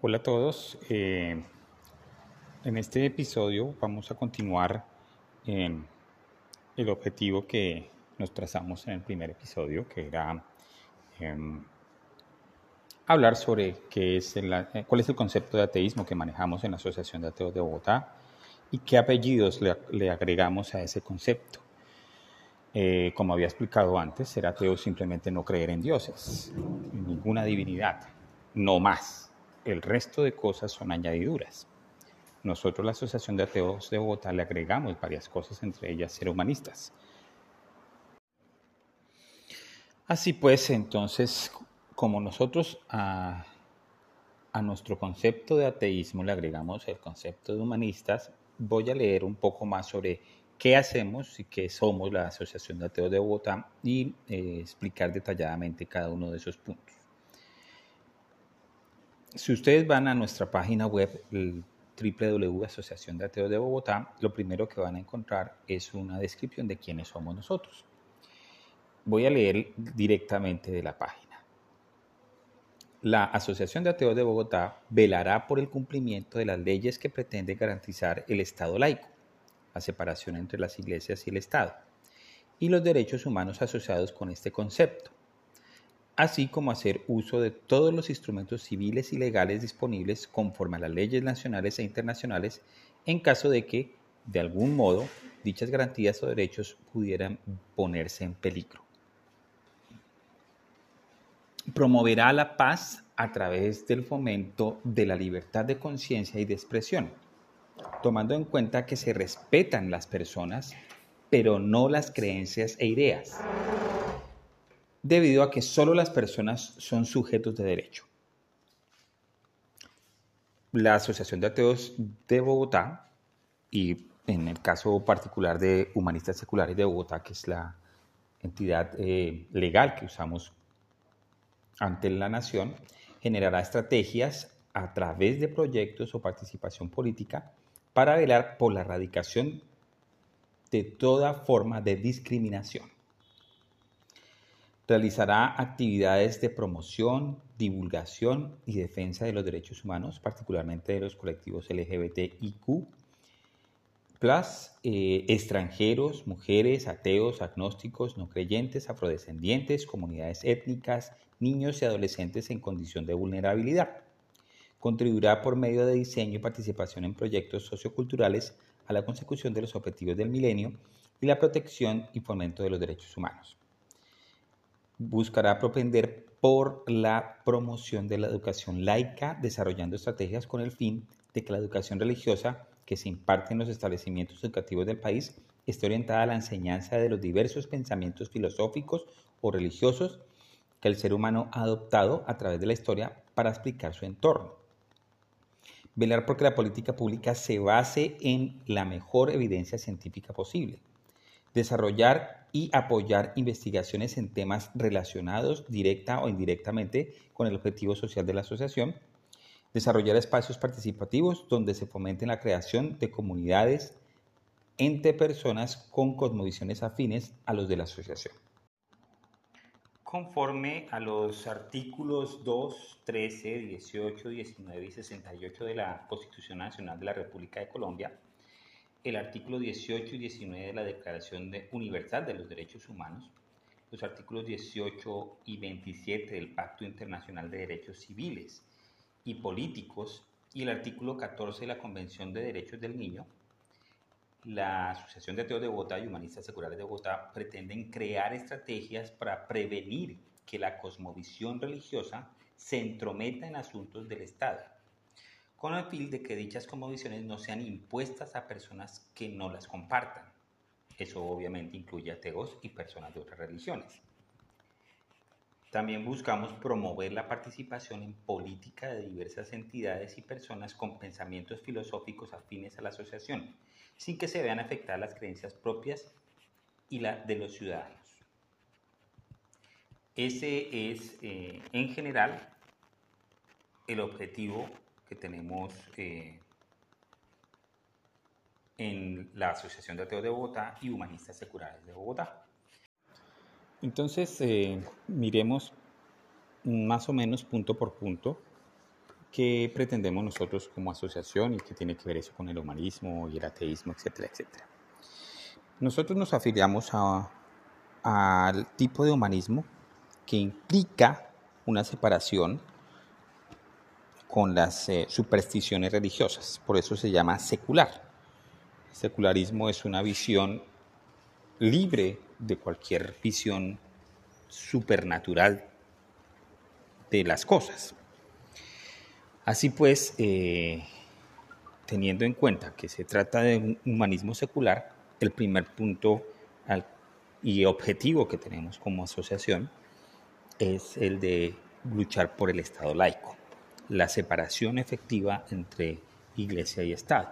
Hola a todos. Eh, en este episodio vamos a continuar en el objetivo que nos trazamos en el primer episodio, que era em, hablar sobre qué es eh, cuál es el concepto de ateísmo que manejamos en la Asociación de Ateos de Bogotá y qué apellidos le, agregamos a ese concepto. Eh, como había explicado antes, ser ateo simplemente no creer en dioses, en ninguna divinidad, no más el resto de cosas son añadiduras. Nosotros, la Asociación de Ateos de Bogotá, le agregamos varias cosas, entre ellas ser humanistas. Así pues, entonces, como nosotros a, nuestro concepto de ateísmo le agregamos el concepto de humanistas, voy a leer un poco más sobre qué hacemos y qué somos la Asociación de Ateos de Bogotá y eh, explicar detalladamente cada uno de esos puntos si ustedes van a nuestra página web, www Asociación de Ateos de Bogotá, lo primero que van a encontrar es una descripción de quiénes somos nosotros. Voy a leer directamente de la página. La Asociación de Ateos de Bogotá velará por el cumplimiento de las leyes que pretenden garantizar el Estado laico, la separación entre las iglesias y el Estado, y los derechos humanos asociados con este concepto así como hacer uso de todos los instrumentos civiles y legales disponibles conforme a las leyes nacionales e internacionales en caso de que, de algún modo, dichas garantías o derechos pudieran ponerse en peligro. Promoverá la paz a través del fomento de la libertad de conciencia y de expresión, tomando en cuenta que se respetan las personas, pero no las creencias e ideas debido a que solo las personas son sujetos de derecho. La Asociación de Ateos de Bogotá, y en el caso particular de Humanistas Seculares de Bogotá, que es la entidad eh, legal que usamos ante la nación, generará estrategias a través de proyectos o participación política para velar por la erradicación de toda forma de discriminación Realizará actividades de promoción, divulgación y defensa de los derechos humanos, particularmente de los colectivos LGBTIQ, plus eh, extranjeros, mujeres, ateos, agnósticos, no creyentes, afrodescendientes, comunidades étnicas, niños y adolescentes en condición de vulnerabilidad. Contribuirá por medio de diseño y participación en proyectos socioculturales a la consecución de los objetivos del milenio y la protección y fomento de los derechos humanos buscará propender por la promoción de la educación laica, desarrollando estrategias con el fin de que la educación religiosa que se imparte en los establecimientos educativos del país esté orientada a la enseñanza de los diversos pensamientos filosóficos o religiosos que el ser humano ha adoptado a través de la historia para explicar su entorno. Velar porque la política pública se base en la mejor evidencia científica posible desarrollar y apoyar investigaciones en temas relacionados directa o indirectamente con el objetivo social de la asociación, desarrollar espacios participativos donde se fomente la creación de comunidades entre personas con cosmovisiones afines a los de la asociación. Conforme a los artículos 2, 13, 18, 19 y 68 de la Constitución Nacional de la República de Colombia, el artículo 18 y 19 de la Declaración Universal de los Derechos Humanos, los artículos 18 y 27 del Pacto Internacional de Derechos Civiles y Políticos y el artículo 14 de la Convención de Derechos del Niño, la Asociación de Ateos de Bogotá y Humanistas Seculares de Bogotá pretenden crear estrategias para prevenir que la cosmovisión religiosa se entrometa en asuntos del Estado con el fin de que dichas convicciones no sean impuestas a personas que no las compartan. Eso obviamente incluye ateos y personas de otras religiones. También buscamos promover la participación en política de diversas entidades y personas con pensamientos filosóficos afines a la asociación, sin que se vean afectadas las creencias propias y la de los ciudadanos. Ese es, eh, en general, el objetivo que tenemos eh, en la Asociación de Ateos de Bogotá y Humanistas Seculares de Bogotá. Entonces, eh, miremos más o menos punto por punto qué pretendemos nosotros como asociación y qué tiene que ver eso con el humanismo y el ateísmo, etcétera, etcétera. Nosotros nos afiliamos al tipo de humanismo que implica una separación con las eh, supersticiones religiosas, por eso se llama secular. El secularismo es una visión libre de cualquier visión supernatural de las cosas. Así pues, eh, teniendo en cuenta que se trata de un humanismo secular, el primer punto y objetivo que tenemos como asociación es el de luchar por el Estado laico, la separación efectiva entre Iglesia y Estado.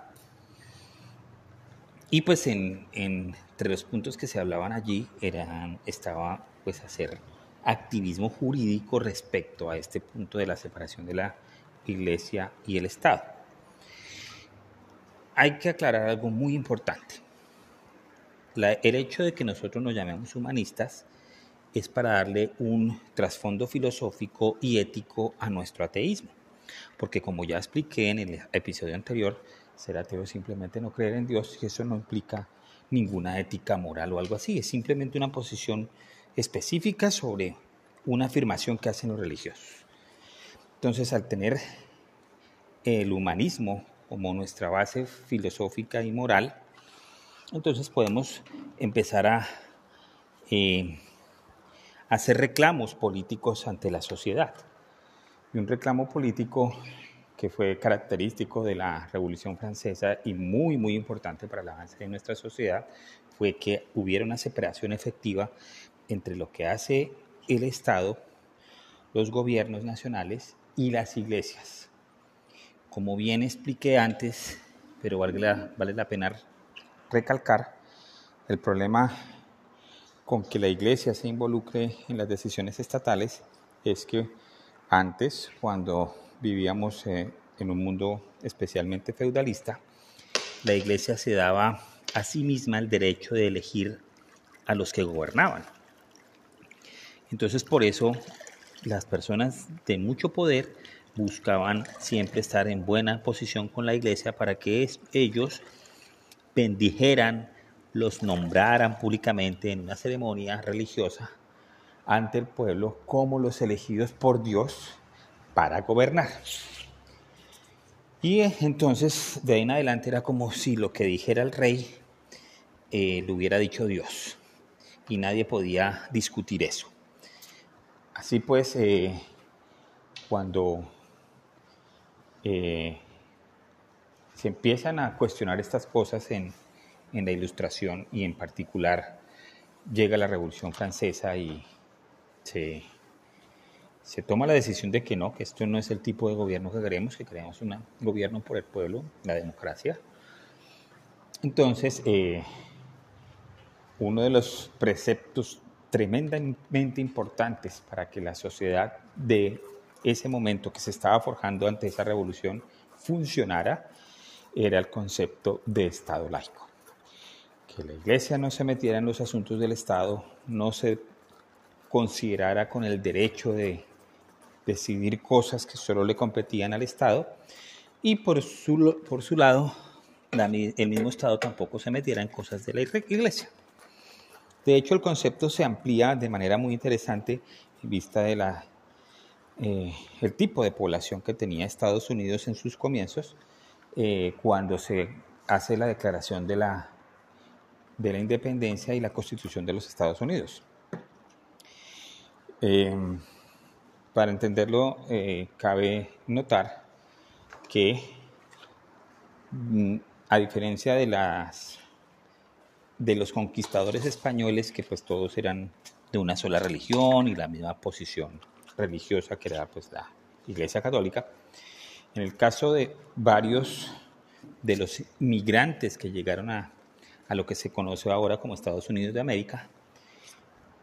Y pues en, entre los puntos que se hablaban allí eran, estaba pues hacer activismo jurídico respecto a este punto de la separación de la Iglesia y el Estado. Hay que aclarar algo muy importante. el hecho de que nosotros nos llamemos humanistas es para darle un trasfondo filosófico y ético a nuestro ateísmo. Porque como ya expliqué en el episodio anterior, ser ateo es simplemente no creer en Dios y eso no implica ninguna ética moral o algo así. Es simplemente una posición específica sobre una afirmación que hacen los religiosos. Entonces, al tener el humanismo como nuestra base filosófica y moral, entonces podemos empezar a eh, hacer reclamos políticos ante la sociedad. Y un reclamo político que fue característico de la Revolución Francesa y muy, muy importante para el avance de nuestra sociedad, fue que hubiera una separación efectiva entre lo que hace el Estado, los gobiernos nacionales y las iglesias. Como bien expliqué antes, pero vale la, vale la pena recalcar, el problema con que la iglesia se involucre en las decisiones estatales es que antes, cuando vivíamos eh, en un mundo especialmente feudalista, la iglesia se daba a sí misma el derecho de elegir a los que gobernaban. Entonces por eso las personas de mucho poder buscaban siempre estar en buena posición con la iglesia para que ellos bendijeran, los nombraran públicamente en una ceremonia religiosa ante el pueblo como los elegidos por Dios para gobernar. Y entonces de ahí en adelante era como si lo que dijera el rey eh, lo hubiera dicho Dios y nadie podía discutir eso. Así pues, eh, cuando eh, se empiezan a cuestionar estas cosas en, la ilustración y en particular llega la Revolución Francesa y se, se, toma la decisión de que no, que esto no es el tipo de gobierno que queremos, que queremos un gobierno por el pueblo, la democracia. Entonces, eh, uno de los preceptos tremendamente importantes para que la sociedad de ese momento que se estaba forjando ante esa revolución funcionara era el concepto de Estado laico. Que la iglesia no se metiera en los asuntos del Estado, no se considerara con el derecho de decidir cosas que solo le competían al Estado y por su, por su lado el mismo Estado tampoco se metiera en cosas de la iglesia. De hecho, el concepto se amplía de manera muy interesante en vista de eh, el tipo de población que tenía Estados Unidos en sus comienzos, eh, cuando se hace la declaración de la, de la independencia y la constitución de los Estados Unidos. Em, para entenderlo, eh, cabe notar que, mm, a diferencia de las de los conquistadores españoles, que pues todos eran de una sola religión y la misma posición religiosa que era pues la Iglesia Católica. En el caso de varios de los migrantes que llegaron a, a lo que se conoce ahora como Estados Unidos de América,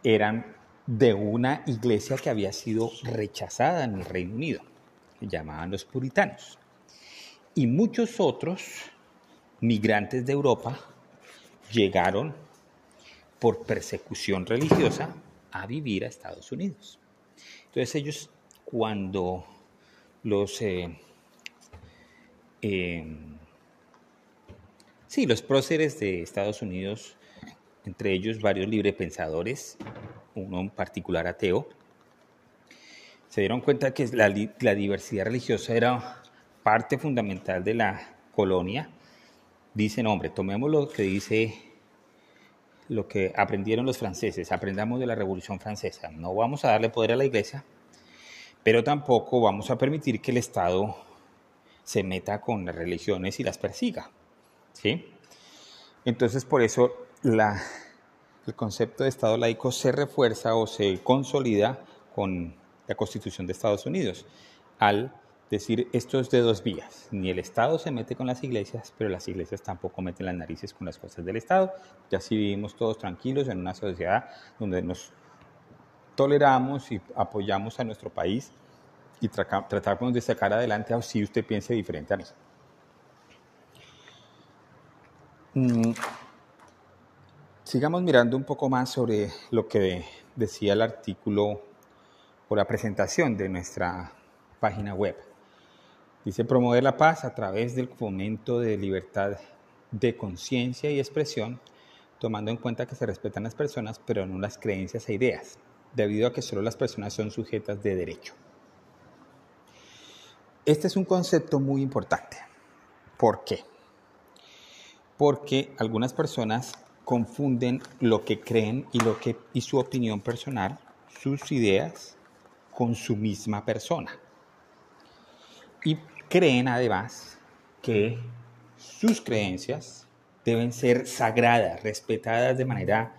eran de una iglesia que había sido rechazada en el Reino Unido, que llamaban los puritanos. Y muchos otros migrantes de Europa llegaron por persecución religiosa a vivir a Estados Unidos. Entonces ellos cuando los, eh, em, sí, los próceres de Estados Unidos, entre ellos varios librepensadores, uno en particular ateo, se dieron cuenta que la, diversidad religiosa era parte fundamental de la colonia. Dicen, hombre, tomemos lo que dice lo que aprendieron los franceses, aprendamos de la Revolución Francesa. No vamos a darle poder a la Iglesia, pero tampoco vamos a permitir que el Estado se meta con las religiones y las persiga. ¿sí? Entonces, por eso la, el concepto de Estado laico se refuerza o se consolida con la Constitución de Estados Unidos, al decir esto es de dos vías. Ni el Estado se mete con las iglesias, pero las iglesias tampoco meten las narices con las cosas del Estado. Y así vivimos todos tranquilos en una sociedad donde nos toleramos y apoyamos a nuestro país y tratamos de sacar adelante si usted piense diferente a. Mm, sigamos mirando un poco más sobre lo que decía el artículo o la presentación de nuestra página web. Dice promover la paz a través del fomento de libertad de conciencia y expresión, tomando en cuenta que se respetan las personas, pero no las creencias e ideas, debido a que solo las personas son sujetas de derecho. Este es un concepto muy importante. ¿Por qué? Porque algunas personas confunden lo que creen y, lo que, y su opinión personal, sus ideas, con su misma persona. Y creen además que sus creencias deben ser sagradas, respetadas de manera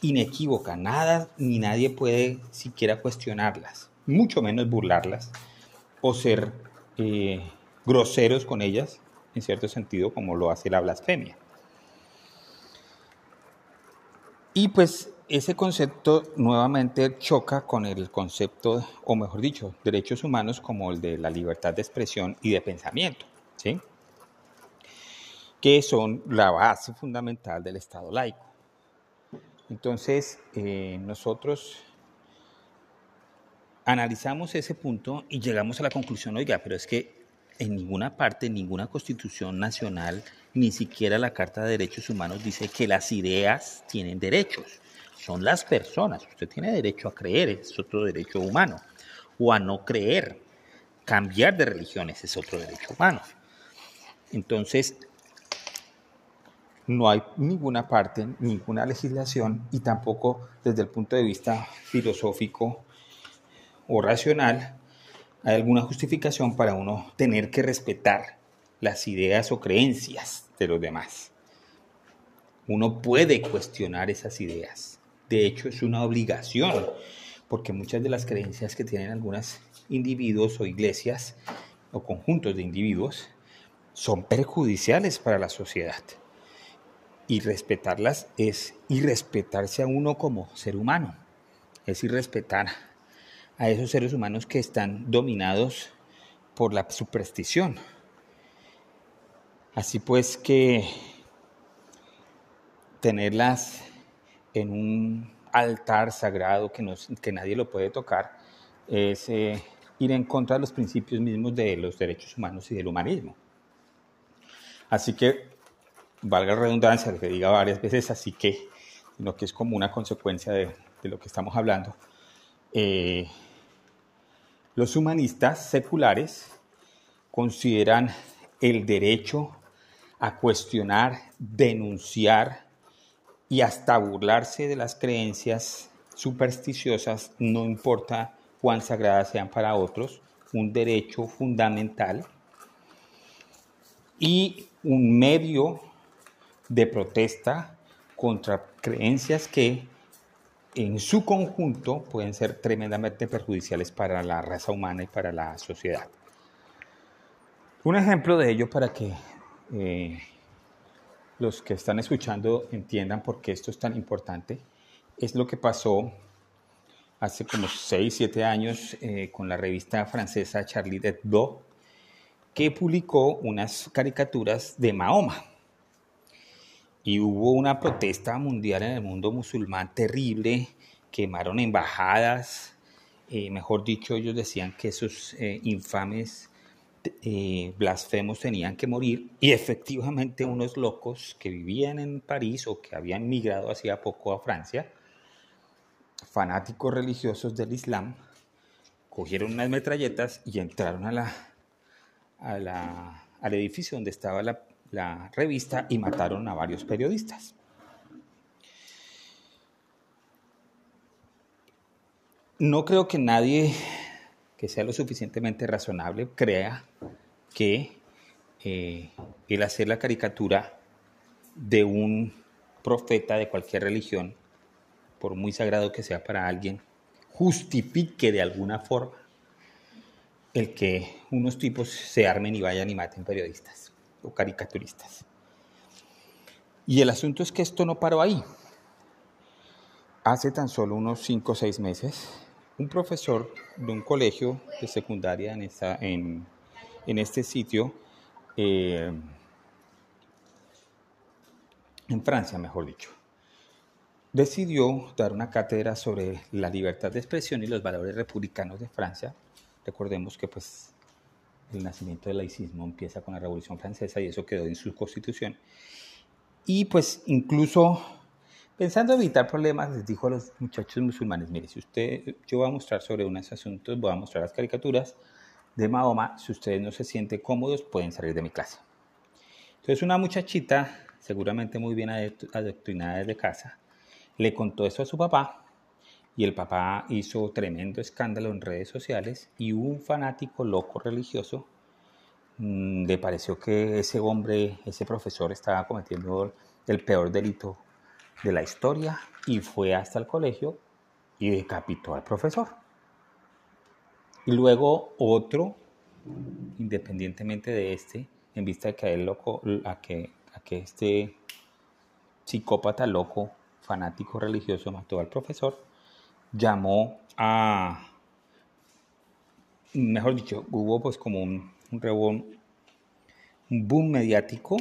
inequívoca. Nada ni nadie puede siquiera cuestionarlas, mucho menos burlarlas o ser eh, groseros con ellas, en cierto sentido, como lo hace la blasfemia. Y pues ese concepto nuevamente choca con el concepto, o mejor dicho, derechos humanos como el de la libertad de expresión y de pensamiento, ¿sí? que son la base fundamental del Estado laico. Entonces, eh, nosotros analizamos ese punto y llegamos a la conclusión, oiga, pero es que en ninguna parte, ninguna constitución nacional, ni siquiera la Carta de Derechos Humanos dice que las ideas tienen derechos son las personas. Usted tiene derecho a creer, es otro derecho humano, o a no creer. Cambiar de religiones es otro derecho humano. Entonces, no hay ninguna parte, ninguna legislación y tampoco desde el punto de vista filosófico o racional hay alguna justificación para uno tener que respetar las ideas o creencias de los demás. Uno puede cuestionar esas ideas. De hecho, es una obligación, porque muchas de las creencias que tienen algunos individuos o iglesias o conjuntos de individuos son perjudiciales para la sociedad. Y respetarlas es irrespetarse a uno como ser humano, es irrespetar a esos seres humanos que están dominados por la superstición. Así pues que tenerlas en un altar sagrado que, que nadie lo puede tocar, es eh, ir en contra de los principios mismos de los derechos humanos y del humanismo. Así que, valga la redundancia, que diga varias veces así que, sino que es como una consecuencia de, lo que estamos hablando, eh, los humanistas seculares consideran el derecho a cuestionar, denunciar, y hasta burlarse de las creencias supersticiosas, no importa cuán sagradas sean para otros, un derecho fundamental y un medio de protesta contra creencias que en su conjunto pueden ser tremendamente perjudiciales para la raza humana y para la sociedad. Un ejemplo de ello para que eh, los que están escuchando entiendan por qué esto es tan importante, es lo que pasó hace como 6, 7 años eh, con la revista francesa Charlie Hebdo, que publicó unas caricaturas de Mahoma. Y hubo una protesta mundial en el mundo musulmán terrible, quemaron embajadas, eh, mejor dicho, ellos decían que esos eh, infames eh, blasfemos tenían que morir. Y efectivamente unos locos que vivían en París o que habían migrado hacía poco a Francia, fanáticos religiosos del Islam, cogieron unas metralletas y entraron a la, al edificio donde estaba la, la revista y mataron a varios periodistas. No creo que nadie que sea lo suficientemente razonable crea que eh, el hacer la caricatura de un profeta de cualquier religión, por muy sagrado que sea para alguien, justifique de alguna forma el que unos tipos se armen y vayan y maten periodistas o caricaturistas. Y el asunto es que esto no paró ahí. Hace tan solo unos 5 o 6 meses, un profesor de un colegio de secundaria en, esta, en, en este sitio, eh, en Francia, mejor dicho, decidió dar una cátedra sobre la libertad de expresión y los valores republicanos de Francia. Recordemos que pues el nacimiento del laicismo empieza con la Revolución Francesa y eso quedó en su constitución. Y pues incluso Pensando evitar problemas, les dijo a los muchachos musulmanes, mire, si usted, yo voy a mostrar sobre unos asuntos, voy a mostrar las caricaturas de Mahoma, si ustedes no se sienten cómodos, pueden salir de mi clase. Entonces una muchachita, seguramente muy bien adoctrinada desde casa, le contó eso a su papá y el papá hizo tremendo escándalo en redes sociales y un fanático loco religioso mm, le pareció que ese hombre, ese profesor estaba cometiendo el peor delito de la historia y fue hasta el colegio y decapitó al profesor. Y luego otro, independientemente de este, en vista de que a, él loco, a, que, a que este psicópata loco, fanático religioso, mató al profesor, llamó a, mejor dicho, hubo pues como un, un, un boom mediático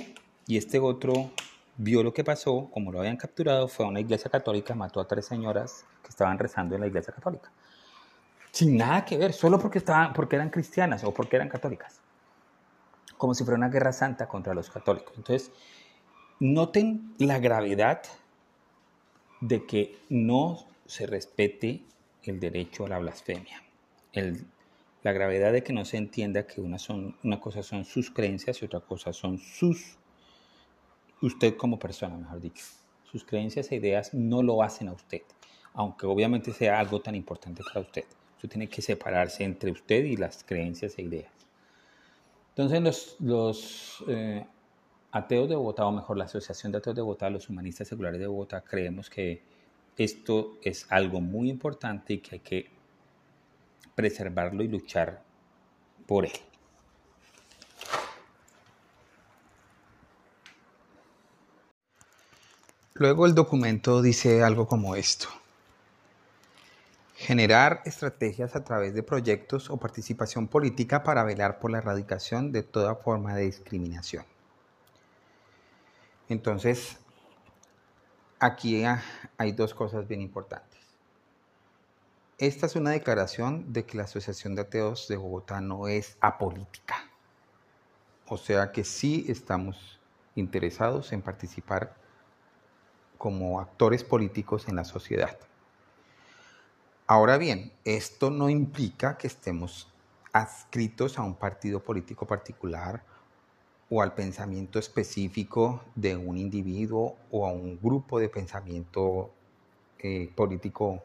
y este otro vio lo que pasó, como lo habían capturado, fue a una iglesia católica, mató a tres señoras que estaban rezando en la iglesia católica. Sin nada que ver, solo porque, estaban, porque eran cristianas o porque eran católicas. Como si fuera una guerra santa contra los católicos. Entonces, noten la gravedad de que no se respete el derecho a la blasfemia. la gravedad de que no se entienda que una, son, una cosa son sus creencias y otra cosa son sus usted como persona, mejor dicho. Sus creencias e ideas no lo hacen a usted, aunque obviamente sea algo tan importante para usted. Usted tiene que separarse entre usted y las creencias e ideas. Entonces los, eh, ateos de Bogotá, o mejor la Asociación de Ateos de Bogotá, los humanistas seculares de Bogotá, creemos que esto es algo muy importante y que hay que preservarlo y luchar por él. Luego el documento dice algo como esto. Generar estrategias a través de proyectos o participación política para velar por la erradicación de toda forma de discriminación. Entonces, aquí hay dos cosas bien importantes. Esta es una declaración de que la Asociación de Ateos de Bogotá no es apolítica. O sea que sí estamos interesados en participar como actores políticos en la sociedad. Ahora bien, esto no implica que estemos adscritos a un partido político particular o al pensamiento específico de un individuo o a un grupo de pensamiento eh, político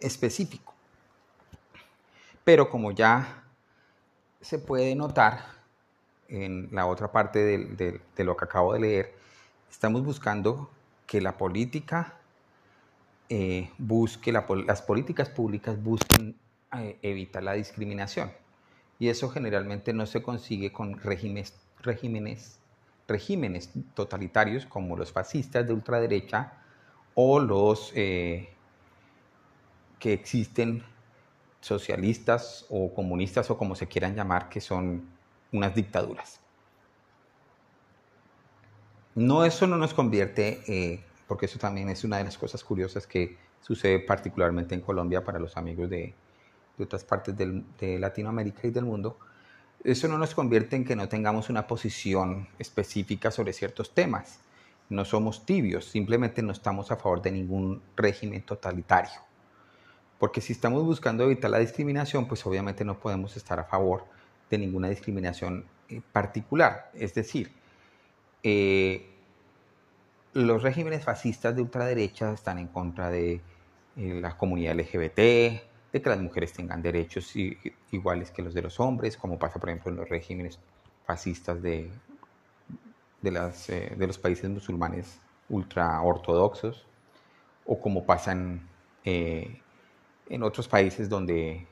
específico. Pero como ya se puede notar en la otra parte de lo que acabo de leer, estamos buscando que la política eh, busque, las políticas públicas busquen eh, evitar la discriminación. Y eso generalmente no se consigue con regímenes, regímenes, regímenes totalitarios como los fascistas de ultraderecha o los eh, que existen socialistas o comunistas o como se quieran llamar, que son unas dictaduras. No, eso no nos convierte, eh, porque eso también es una de las cosas curiosas que sucede particularmente en Colombia para los amigos de, de otras partes de Latinoamérica y del mundo, eso no nos convierte en que no tengamos una posición específica sobre ciertos temas. No somos tibios, simplemente no estamos a favor de ningún régimen totalitario. Porque si estamos buscando evitar la discriminación, pues obviamente no podemos estar a favor de ninguna discriminación eh, particular. Es decir, eh, los regímenes fascistas de ultraderecha están en contra de eh, la comunidad LGBT, de que las mujeres tengan derechos iguales que los de los hombres, como pasa por ejemplo en los regímenes fascistas de, de, las, eh, de los países musulmanes ultraortodoxos, o como pasa en, eh, otros países donde,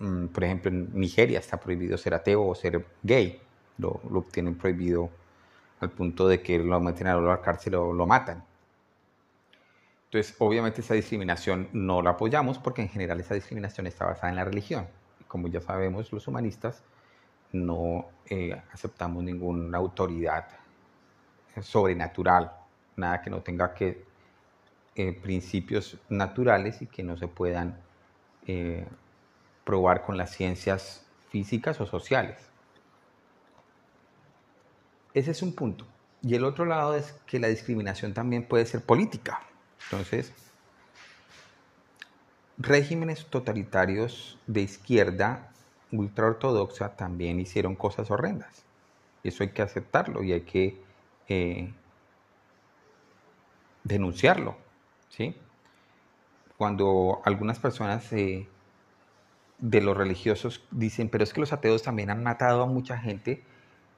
mm, por ejemplo en Nigeria está prohibido ser ateo o ser gay, lo, lo tienen prohibido al punto de que lo meten a la cárcel o lo matan. Entonces, obviamente esa discriminación no la apoyamos porque en general esa discriminación está basada en la religión. Como ya sabemos, los humanistas no eh, aceptamos ninguna autoridad sobrenatural, nada que no tenga que eh, principios naturales y que no se puedan eh, probar con las ciencias físicas o sociales. Ese es un punto. Y el otro lado es que la discriminación también puede ser política. Entonces, regímenes totalitarios de izquierda ultraortodoxa también hicieron cosas horrendas. Eso hay que aceptarlo y hay que eh, denunciarlo. ¿sí? Cuando algunas personas eh, de los religiosos dicen, pero es que los ateos también han matado a mucha gente,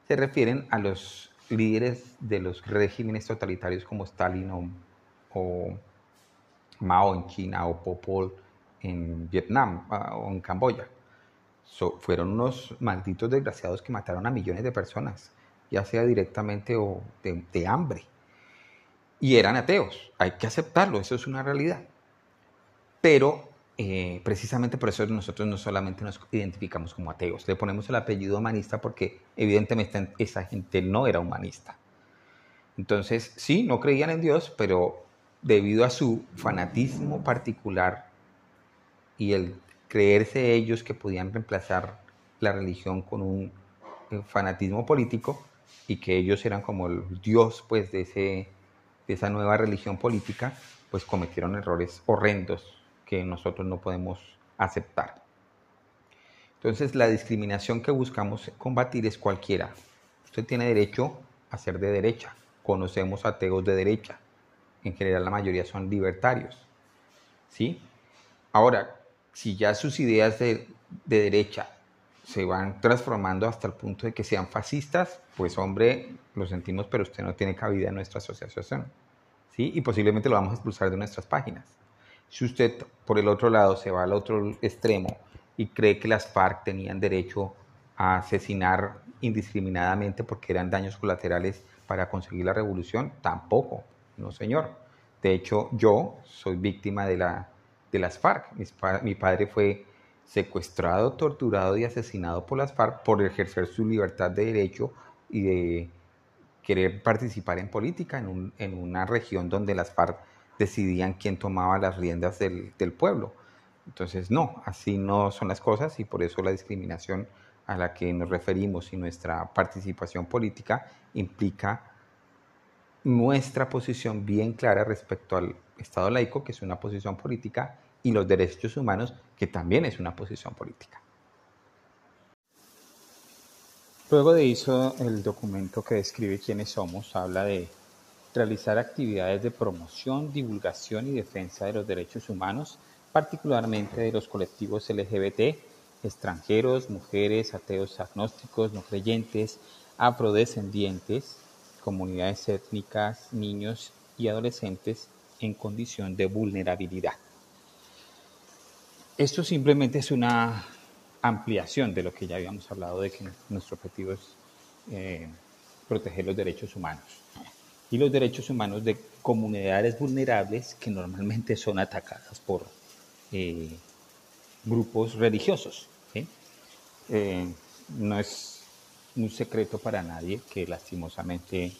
se refieren a los líderes de los regímenes totalitarios como Stalin o, Mao en China o Popol en Vietnam ah, o en Camboya. fueron unos malditos desgraciados que mataron a millones de personas, ya sea directamente o de hambre. Y eran ateos, hay que aceptarlo, eso es una realidad. Pero eh, precisamente por eso nosotros no solamente nos identificamos como ateos, le ponemos el apellido humanista porque evidentemente esa gente no era humanista. Entonces, sí, no creían en Dios, pero debido a su fanatismo particular y el creerse ellos que podían reemplazar la religión con un eh, fanatismo político y que ellos eran como el Dios pues de, ese, de esa nueva religión política, pues cometieron errores horrendos que nosotros no podemos aceptar. Entonces, la discriminación que buscamos combatir es cualquiera. Usted tiene derecho a ser de derecha. Conocemos ateos de derecha. En general, la mayoría son libertarios. ¿Sí? Ahora, si ya sus ideas de, de derecha se van transformando hasta el punto de que sean fascistas, pues hombre, lo sentimos, pero usted no tiene cabida en nuestra asociación. ¿Sí? Y posiblemente lo vamos a expulsar de nuestras páginas. Si usted, por el otro lado, se va al otro extremo y cree que las FARC tenían derecho a asesinar indiscriminadamente porque eran daños colaterales para conseguir la revolución, tampoco, no señor. De hecho, yo soy víctima de, la, de las FARC. Mi, padre fue secuestrado, torturado y asesinado por las FARC por ejercer su libertad de derecho y de querer participar en política en, en una región donde las FARC decidían quién tomaba las riendas del, pueblo. Entonces, no, así no son las cosas y por eso la discriminación a la que nos referimos y nuestra participación política implica nuestra posición bien clara respecto al Estado laico, que es una posición política, y los derechos humanos, que también es una posición política. Luego de eso, el documento que describe quiénes somos habla de realizar actividades de promoción, divulgación y defensa de los derechos humanos, particularmente de los colectivos LGBT, extranjeros, mujeres, ateos agnósticos, no creyentes, afrodescendientes, comunidades étnicas, niños y adolescentes en condición de vulnerabilidad. Esto simplemente es una ampliación de lo que ya habíamos hablado de que nuestro objetivo es eh, proteger los derechos humanos y los derechos humanos de comunidades vulnerables que normalmente son atacadas por eh, grupos religiosos. Eh, no es un secreto para nadie que lastimosamente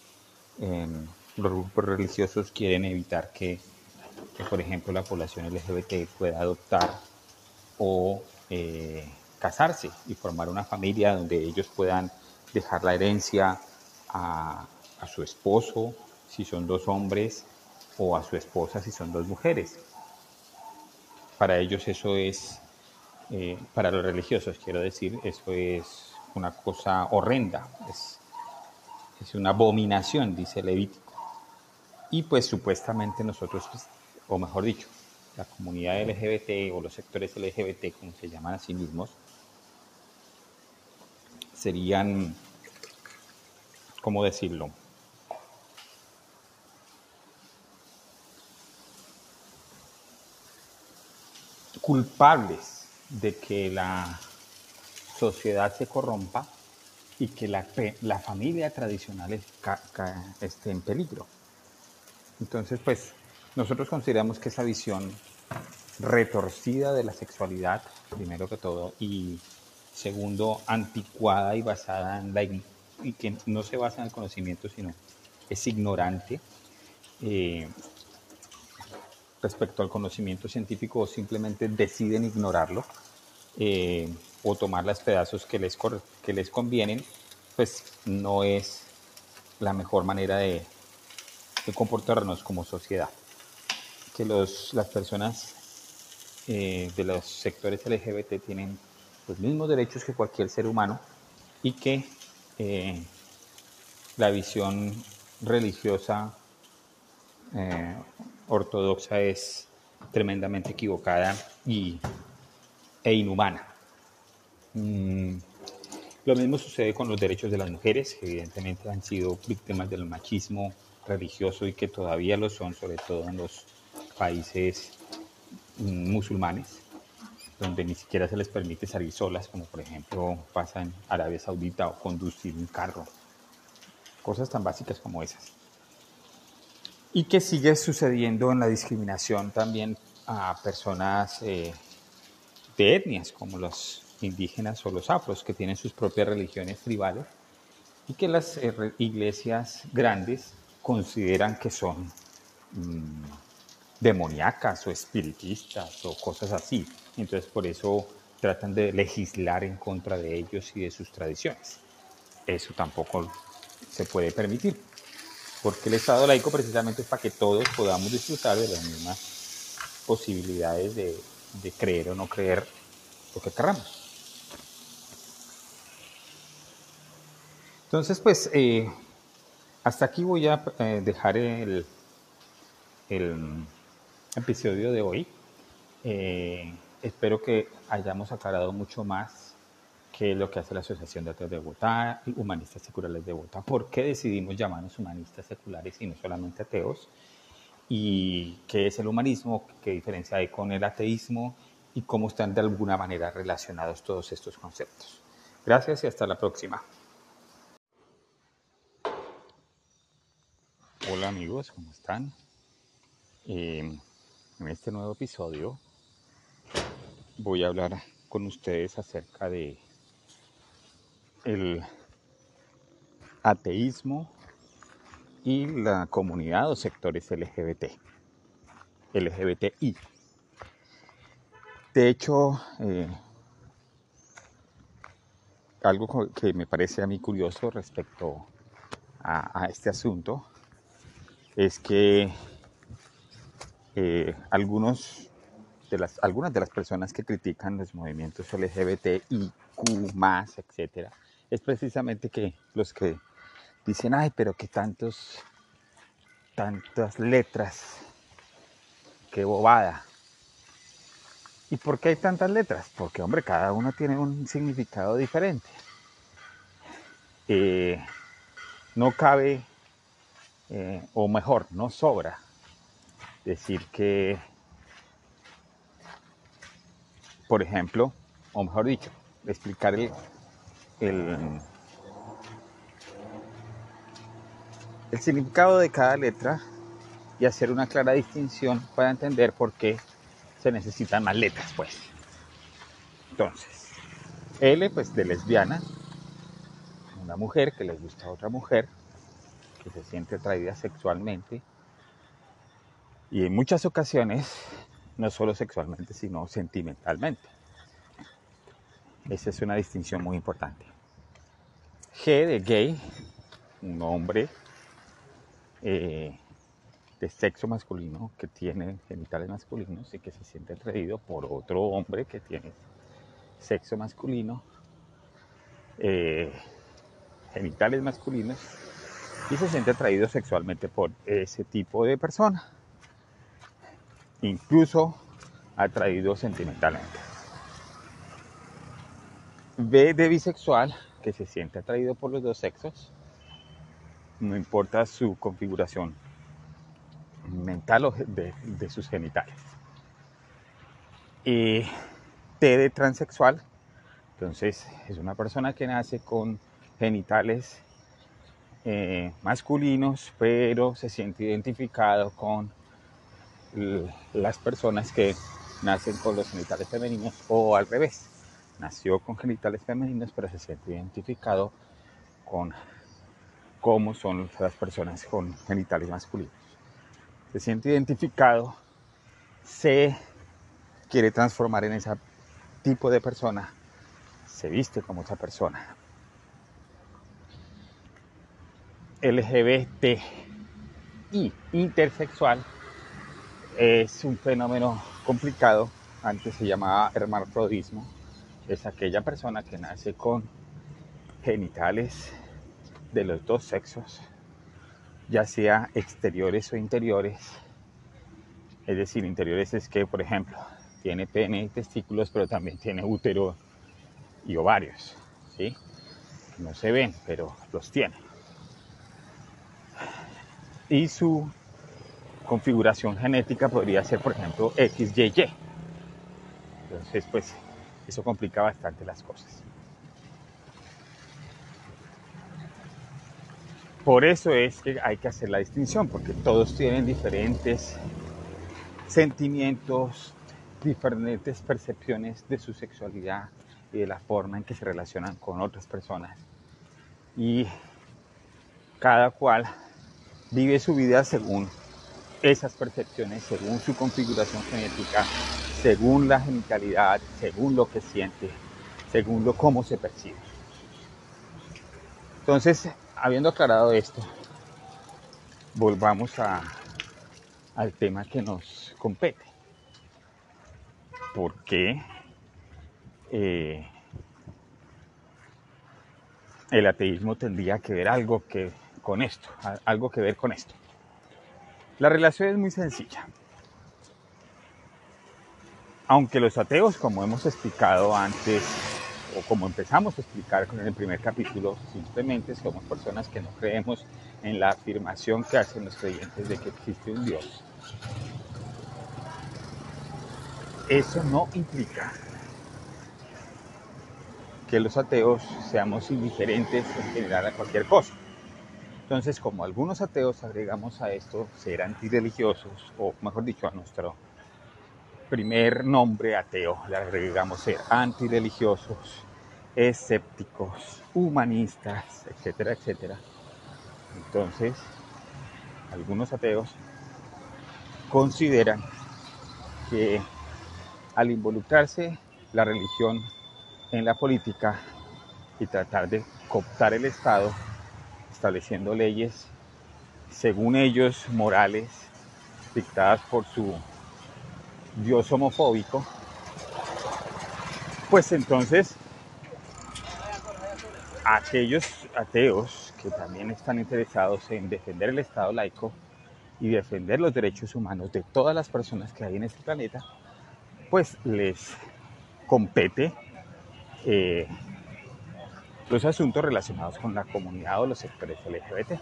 em, los grupos religiosos quieren evitar que, por ejemplo, la población LGBT pueda adoptar o eh, casarse y formar una familia donde ellos puedan dejar la herencia a, su esposo, si son dos hombres, o a su esposa si son dos mujeres. Para ellos eso es, eh, para los religiosos quiero decir, eso es una cosa horrenda, es, es una abominación, dice Levítico. Y pues supuestamente nosotros, pues, o mejor dicho, la comunidad LGBT o los sectores LGBT, como se llaman a sí mismos, serían, ¿cómo decirlo? culpables de que la sociedad se corrompa y que la, la familia tradicional esté en peligro. Entonces, pues, nosotros consideramos que esa visión retorcida de la sexualidad, primero que todo, y segundo, anticuada y basada en la y que no se basa en el conocimiento, sino es ignorante eh, respecto al conocimiento científico o simplemente deciden ignorarlo eh, o tomar los pedazos que les, que les convienen, pues no es la mejor manera de, comportarnos como sociedad. Que los, las personas eh, de los sectores LGBT tienen los mismos derechos que cualquier ser humano y que eh, la visión religiosa eh, ortodoxa es tremendamente equivocada y, e inhumana. Mm, lo mismo sucede con los derechos de las mujeres, que evidentemente han sido víctimas del machismo religioso y que todavía lo son, sobre todo en los países mm, musulmanes donde ni siquiera se les permite salir solas, como por ejemplo pasa en Arabia Saudita o conducir un carro. Cosas tan básicas como esas. Y que sigue sucediendo en la discriminación también a personas eh, de etnias, como los indígenas o los afros, que tienen sus propias religiones tribales y que las eh, iglesias grandes consideran que son mm, demoníacas o espiritistas o cosas así. Entonces por eso tratan de legislar en contra de ellos y de sus tradiciones. Eso tampoco se puede permitir, porque el Estado laico precisamente es para que todos podamos disfrutar de las mismas posibilidades de, creer o no creer lo que querramos. Entonces, pues, eh, hasta aquí voy a eh, dejar el, episodio de hoy. Eh, espero que hayamos aclarado mucho más que lo que hace la Asociación de Ateos de Bogotá Humanistas Seculares de Bogotá. ¿Por qué decidimos llamarnos humanistas seculares y no solamente ateos? ¿Y qué es el humanismo? ¿Qué diferencia hay con el ateísmo? ¿Y cómo están de alguna manera relacionados todos estos conceptos? Gracias y hasta la próxima. Amigos, ¿cómo están? Eh, en este nuevo episodio voy a hablar con ustedes acerca de el ateísmo y la comunidad o sectores LGBT, LGBTI. De hecho, eh, algo que me parece a mí curioso respecto a este asunto es que eh, algunos de las, algunas de las personas que critican los movimientos LGBTIQ, etcétera, es precisamente que los que dicen, ay, pero que tantos, tantas letras, qué bobada. ¿Y por qué hay tantas letras? Porque, hombre, cada uno tiene un significado diferente. Eh, no cabe, o mejor, no sobra decir que, por ejemplo, o mejor dicho, explicar el, el, significado de cada letra y hacer una clara distinción para entender por qué se necesitan más letras, pues. Entonces, L, pues de lesbiana, una mujer que le gusta a otra mujer, que se siente atraída sexualmente, y en muchas ocasiones, no solo sexualmente, sino sentimentalmente. Esa es una distinción muy importante. G de gay, un hombre eh, de sexo masculino que tiene genitales masculinos y que se siente atraído por otro hombre que tiene sexo masculino, eh, genitales masculinos y se siente atraído sexualmente por ese tipo de persona, incluso atraído sentimentalmente. B de bisexual, que se siente atraído por los dos sexos, no importa su configuración mental o de, de sus genitales. Y T de transexual, entonces es una persona que nace con genitales eh, masculinos, pero se siente identificado con las personas que nacen con los genitales femeninos o al revés. Nació con genitales femeninos, pero se siente identificado con cómo son las personas con genitales masculinos. Se siente identificado, se quiere transformar en ese tipo de persona, se viste como esa persona. LGBT y intersexual es un fenómeno complicado, antes se llamaba hermafrodismo, es aquella persona que nace con genitales de los dos sexos, ya sea exteriores o interiores. Es decir, interiores es que, por ejemplo, tiene pene y testículos, pero también tiene útero y ovarios, ¿sí? No se ven, pero los tiene y su configuración genética podría ser, por ejemplo, XYY. Entonces, pues eso complica bastante las cosas. Por eso es que hay que hacer la distinción, porque todos tienen diferentes sentimientos, diferentes percepciones de su sexualidad y de la forma en que se relacionan con otras personas. Y cada cual vive su vida según esas percepciones, según su configuración genética, según la genitalidad, según lo que siente, según lo cómo se percibe. Entonces, habiendo aclarado esto, volvamos a, al tema que nos compete. ¿Por qué eh, el ateísmo tendría que ver algo que con esto, algo que ver con esto. La relación es muy sencilla. Aunque los ateos, como hemos explicado antes, o como empezamos a explicar con el primer capítulo, simplemente somos personas que no creemos en la afirmación que hacen los creyentes de que existe un Dios. Eso no implica que los ateos seamos indiferentes en general a cualquier cosa. Entonces, como algunos ateos agregamos a esto ser antirreligiosos, o mejor dicho, a nuestro primer nombre ateo, le agregamos ser antirreligiosos, escépticos, humanistas, etcétera, etcétera. Entonces, algunos ateos consideran que al involucrarse la religión en la política y tratar de cooptar el Estado, estableciendo leyes, según ellos, morales, dictadas por su Dios homofóbico, pues entonces aquellos ateos que también están interesados en defender el Estado laico y defender los derechos humanos de todas las personas que hay en este planeta, pues les compete eh, los asuntos relacionados con la comunidad o los sectores LGBT.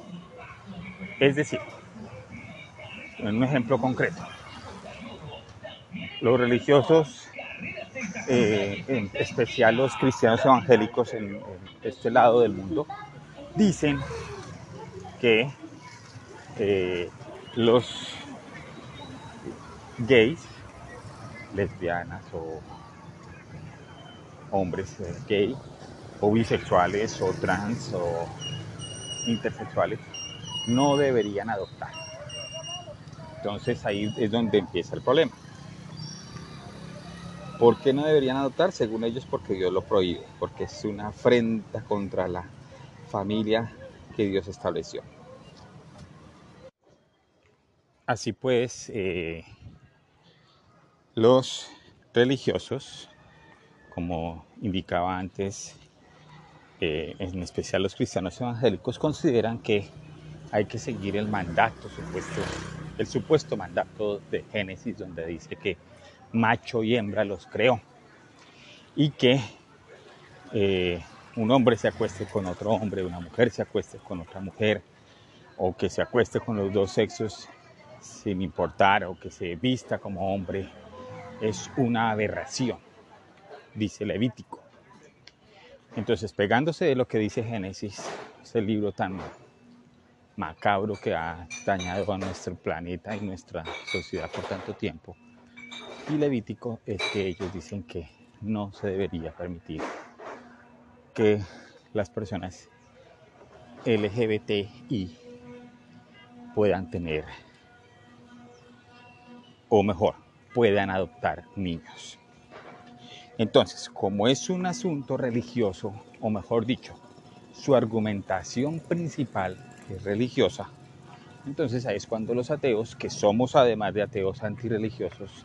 Es decir, en un ejemplo concreto, los religiosos, eh, en especial los cristianos evangélicos en, este lado del mundo, dicen que eh, los gays, lesbianas o hombres eh, gay o bisexuales o trans o intersexuales no deberían adoptar. Entonces ahí es donde empieza el problema. ¿Por qué no deberían adoptar? Según ellos, porque Dios lo prohíbe, porque es una afrenta contra la familia que Dios estableció. Así pues, eh, los religiosos, como indicaba antes, eh, en especial los cristianos evangélicos, consideran que hay que seguir el mandato supuesto, el supuesto mandato de Génesis, donde dice que macho y hembra los creó y que eh, un hombre se acueste con otro hombre, una mujer se acueste con otra mujer, o que se acueste con los dos sexos sin importar, o que se vista como hombre, es una aberración, dice Levítico. Entonces, pegándose de lo que dice Génesis, ese libro tan macabro que ha dañado a nuestro planeta y nuestra sociedad por tanto tiempo, y Levítico es que ellos dicen que no se debería permitir que las personas LGBTI puedan tener, o mejor, puedan adoptar niños. Entonces, como es un asunto religioso, o mejor dicho, su argumentación principal es religiosa, entonces ahí es cuando los ateos, que somos además de ateos antirreligiosos,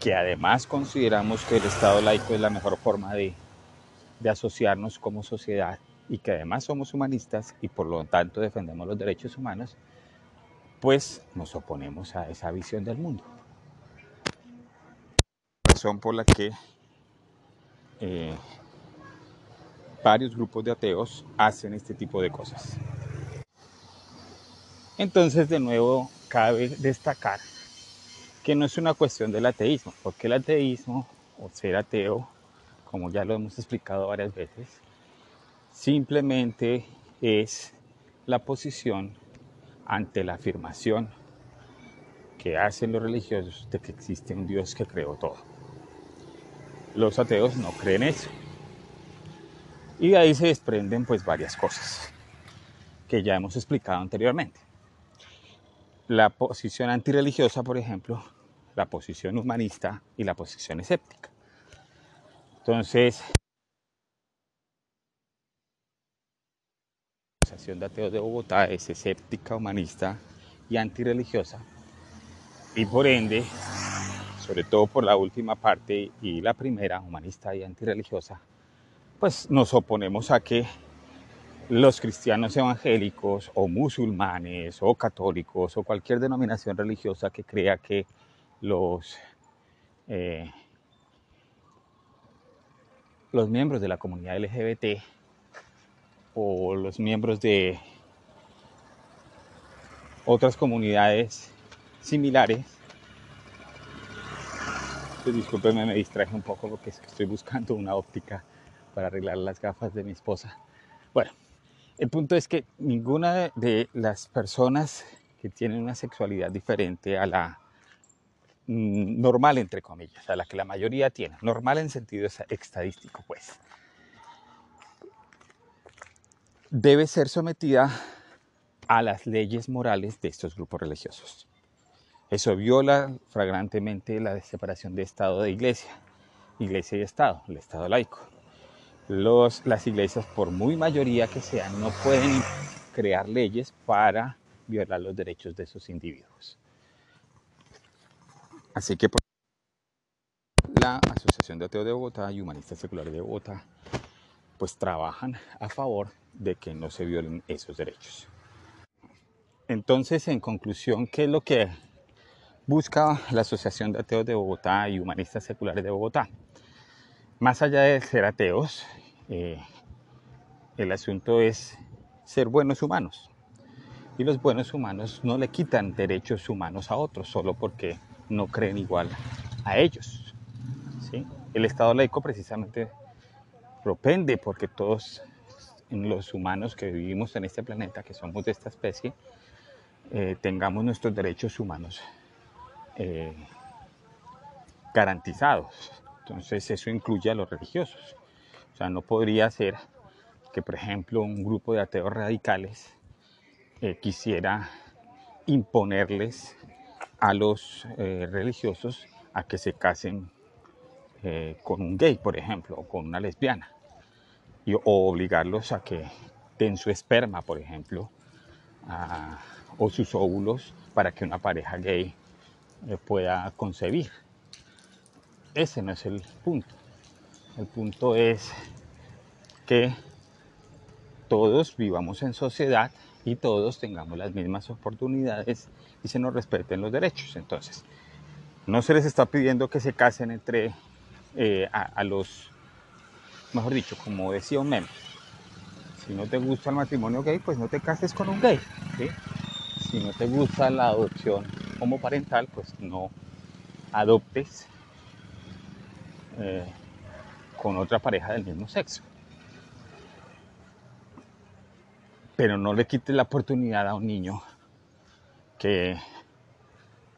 que además consideramos que el Estado laico es la mejor forma de, de asociarnos como sociedad y que además somos humanistas y por lo tanto defendemos los derechos humanos, pues nos oponemos a esa visión del mundo. Razón por la que eh, varios grupos de ateos hacen este tipo de cosas. Entonces, de nuevo, cabe destacar que no es una cuestión del ateísmo, porque el ateísmo o ser ateo, como ya lo hemos explicado varias veces, simplemente es la posición ante la afirmación que hacen los religiosos de que existe un Dios que creó todo. Los ateos no creen eso. Y de ahí se desprenden pues varias cosas que ya hemos explicado anteriormente. La posición antirreligiosa, por ejemplo, la posición humanista y la posición escéptica. Entonces, la Asociación de Ateos de Bogotá es escéptica, humanista y antirreligiosa. Y por ende, sobre todo por la última parte y la primera, humanista y antirreligiosa, pues nos oponemos a que los cristianos evangélicos o musulmanes o católicos o cualquier denominación religiosa que crea que los, eh, los miembros de la comunidad LGBT o los miembros de otras comunidades similares pues me distraje un poco porque es que estoy buscando una óptica para arreglar las gafas de mi esposa. Bueno, el punto es que ninguna de las personas que tienen una sexualidad diferente a la mm, normal, entre comillas, a la que la mayoría tiene, normal en sentido estadístico, pues, debe ser sometida a las leyes morales de estos grupos religiosos. Eso viola flagrantemente la separación de Estado de Iglesia, Iglesia y Estado, el Estado laico. Las iglesias, por muy mayoría que sean, no pueden crear leyes para violar los derechos de esos individuos. Así que la Asociación de Ateos de Bogotá y Humanistas Seculares de Bogotá pues trabajan a favor de que no se violen esos derechos. Entonces, en conclusión, ¿qué es lo que busca la Asociación de Ateos de Bogotá y Humanistas Seculares de Bogotá. Más allá de ser ateos, eh, el asunto es ser buenos humanos. Y los buenos humanos no le quitan derechos humanos a otros solo porque no creen igual a ellos. ¿sí? El Estado laico precisamente propende porque todos los humanos que vivimos en este planeta, que somos de esta especie, eh, tengamos nuestros derechos humanos eh, garantizados. Entonces eso incluye a los religiosos. O sea, no podría ser que, por ejemplo, un grupo de ateos radicales eh, quisiera imponerles a los eh, religiosos a que se casen con un gay, por ejemplo, o con una lesbiana, y, o obligarlos a que den su esperma, por ejemplo, o sus óvulos para que una pareja gay pueda concebir. Ese no es el punto. El punto es que todos vivamos en sociedad y todos tengamos las mismas oportunidades y se nos respeten los derechos. Entonces, no se les está pidiendo que se casen entre eh, a, los, mejor dicho, como decía un meme, si no te gusta el matrimonio gay, pues no te cases con un gay. Si no te gusta la adopción como parental, pues no adoptes eh, con otra pareja del mismo sexo. Pero no le quites la oportunidad a un niño que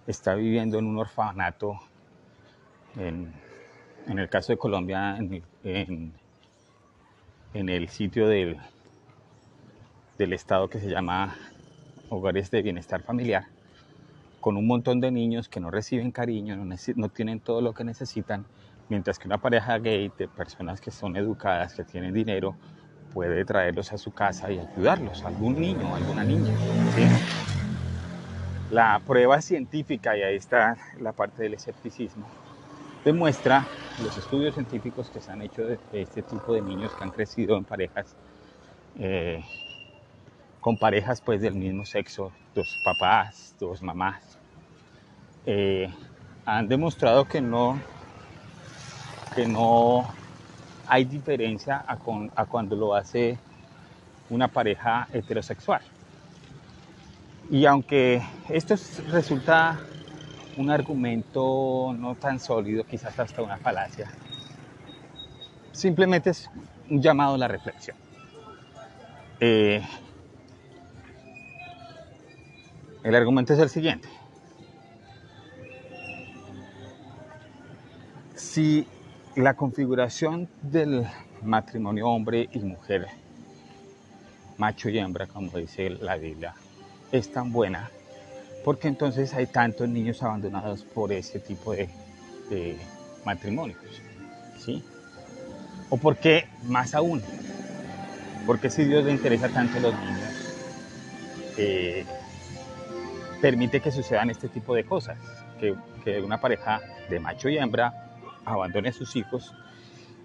está viviendo en un orfanato, en, el caso de Colombia, en, el sitio del, del Estado que se llama Hogares de Bienestar Familiar, con un montón de niños que no reciben cariño, no, tienen todo lo que necesitan, mientras que una pareja gay de personas que son educadas, que tienen dinero, puede traerlos a su casa y ayudarlos, algún niño, alguna niña. La prueba científica, y ahí está la parte del escepticismo, demuestra los estudios científicos que se han hecho de, este tipo de niños que han crecido en parejas, eh, con parejas pues del mismo sexo, dos papás, dos mamás, eh, han demostrado que no, que no hay diferencia a, a cuando lo hace una pareja heterosexual. Y aunque esto resulta un argumento no tan sólido, quizás hasta una falacia, simplemente es un llamado a la reflexión. Eh, el argumento es el siguiente. Si la configuración del matrimonio hombre y mujer, macho y hembra, como dice la Biblia, es tan buena, porque entonces hay tantos niños abandonados por ese tipo de, matrimonios, ¿sí? O porque, más aún, porque si Dios le interesa tanto a los niños, eh, permite que sucedan este tipo de cosas, que, que una pareja de macho y hembra abandone a sus hijos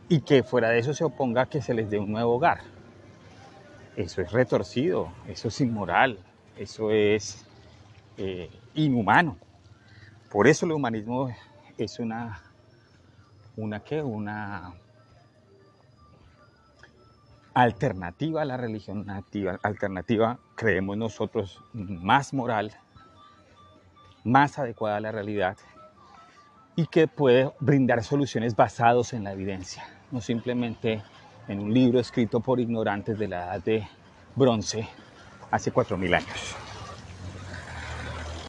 y que fuera de eso se oponga a que se les dé un nuevo hogar. Eso es retorcido, eso es inmoral, eso es eh, inhumano. Por eso el humanismo es una, una ¿qué? Una alternativa a la religión nativa, alternativa, creemos nosotros, más moral, más adecuada a la realidad y que puede brindar soluciones basadas en la evidencia, no simplemente en un libro escrito por ignorantes de la edad de bronce hace 4.000 años.